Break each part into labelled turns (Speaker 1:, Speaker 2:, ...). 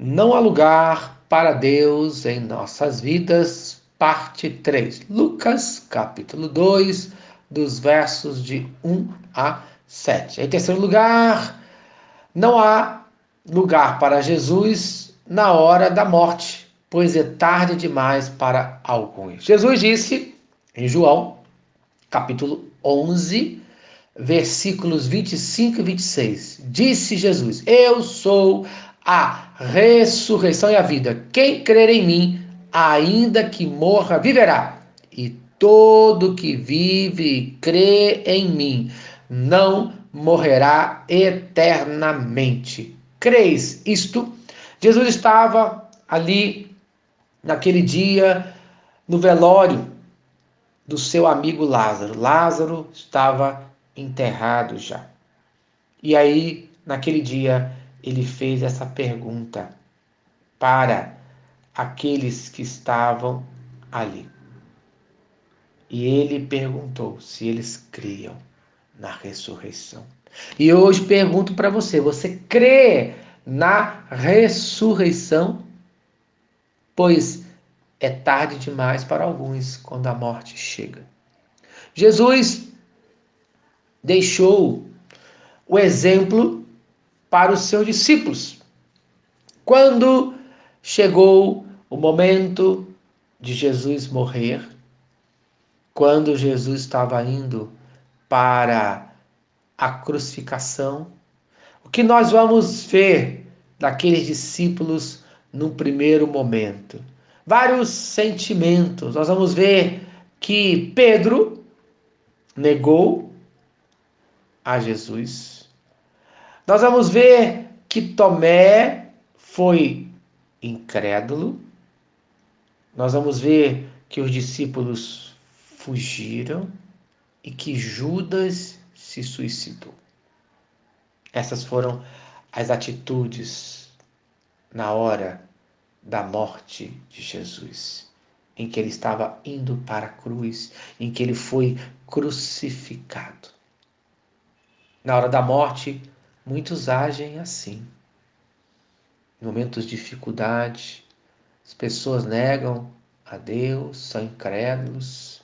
Speaker 1: Não há lugar para Deus em nossas vidas, parte 3. Lucas, capítulo 2, dos versos de 1 a 7. Em terceiro lugar, não há lugar para Jesus na hora da morte, pois é tarde demais para alguns. Jesus disse em João, capítulo 11, versículos 25 e 26. Disse Jesus: Eu sou a ressurreição e a vida. Quem crer em mim, ainda que morra, viverá. E todo que vive e crê em mim não morrerá eternamente. Creis isto? Jesus estava ali naquele dia no velório do seu amigo Lázaro. Lázaro estava enterrado já. E aí, naquele dia, ele fez essa pergunta para aqueles que estavam ali. E ele perguntou se eles criam na ressurreição. E hoje pergunto para você: você crê na ressurreição? Pois é tarde demais para alguns quando a morte chega. Jesus deixou o exemplo para os seus discípulos. Quando chegou o momento de Jesus morrer, quando Jesus estava indo para a crucificação, o que nós vamos ver daqueles discípulos no primeiro momento? Vários sentimentos. Nós vamos ver que Pedro negou a Jesus nós vamos ver que Tomé foi incrédulo. Nós vamos ver que os discípulos fugiram e que Judas se suicidou. Essas foram as atitudes na hora da morte de Jesus, em que ele estava indo para a cruz, em que ele foi crucificado. Na hora da morte, Muitos agem assim. Em momentos de dificuldade, as pessoas negam a Deus, são incrédulos,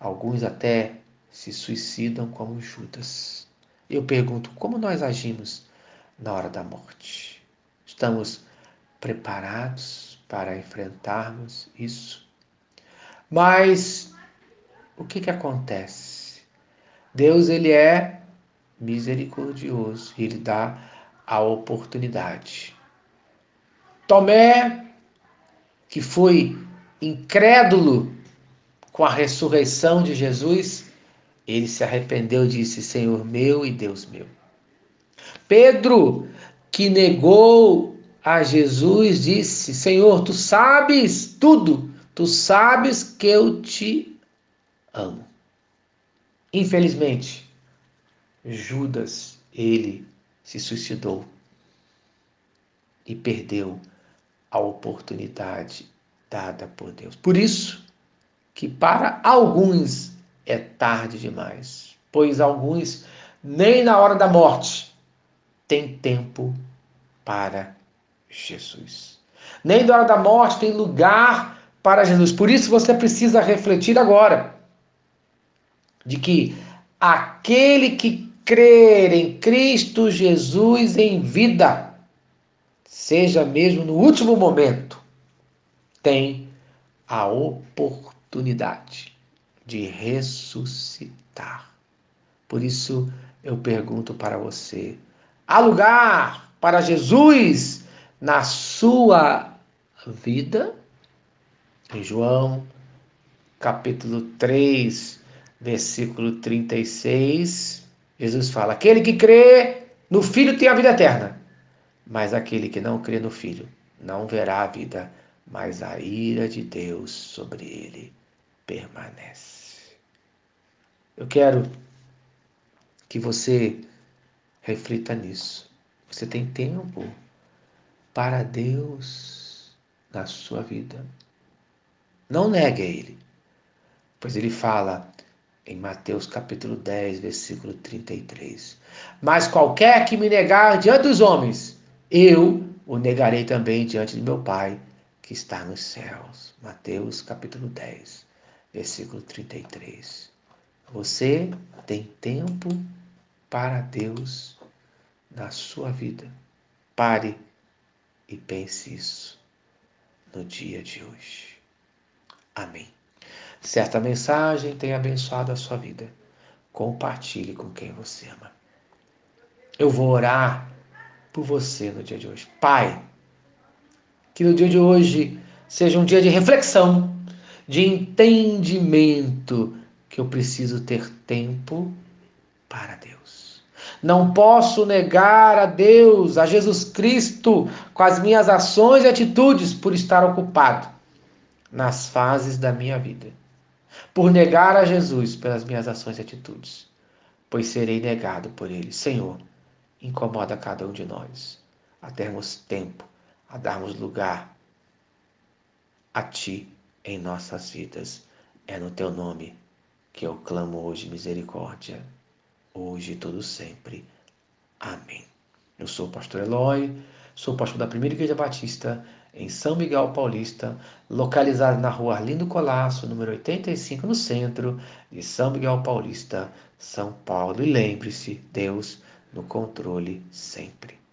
Speaker 1: alguns até se suicidam como Judas. Eu pergunto, como nós agimos na hora da morte? Estamos preparados para enfrentarmos isso? Mas o que que acontece? Deus ele é misericordioso e ele dá a oportunidade. Tomé, que foi incrédulo com a ressurreição de Jesus, ele se arrependeu e disse: Senhor meu e Deus meu. Pedro, que negou a Jesus, disse: Senhor, tu sabes tudo, tu sabes que eu te amo. Infelizmente, Judas, ele se suicidou e perdeu a oportunidade dada por Deus. Por isso que para alguns é tarde demais, pois alguns nem na hora da morte tem tempo para Jesus. Nem na hora da morte tem lugar para Jesus. Por isso você precisa refletir agora de que aquele que crer em Cristo Jesus em vida, seja mesmo no último momento, tem a oportunidade de ressuscitar. Por isso eu pergunto para você: há lugar para Jesus na sua vida? Em João, capítulo 3, versículo 36, Jesus fala: aquele que crê no Filho tem a vida eterna, mas aquele que não crê no Filho não verá a vida, mas a ira de Deus sobre ele permanece. Eu quero que você reflita nisso. Você tem tempo para Deus na sua vida. Não negue a Ele, pois Ele fala: em Mateus capítulo 10, versículo 33. Mas qualquer que me negar diante dos homens, eu o negarei também diante de meu Pai que está nos céus. Mateus capítulo 10, versículo 33. Você tem tempo para Deus na sua vida. Pare e pense isso no dia de hoje. Amém. Certa mensagem tenha abençoado a sua vida. Compartilhe com quem você ama. Eu vou orar por você no dia de hoje. Pai, que no dia de hoje seja um dia de reflexão, de entendimento que eu preciso ter tempo para Deus. Não posso negar a Deus, a Jesus Cristo, com as minhas ações e atitudes por estar ocupado nas fases da minha vida. Por negar a Jesus pelas minhas ações e atitudes, pois serei negado por Ele. Senhor, incomoda cada um de nós a termos tempo, a darmos lugar a Ti em nossas vidas. É no Teu nome que eu clamo hoje misericórdia, hoje e todo sempre. Amém. Eu sou o pastor Eloy, sou pastor da Primeira Igreja Batista em São Miguel Paulista, localizado na rua Arlindo Colasso, número 85, no centro de São Miguel Paulista, São Paulo. E lembre-se, Deus no controle sempre.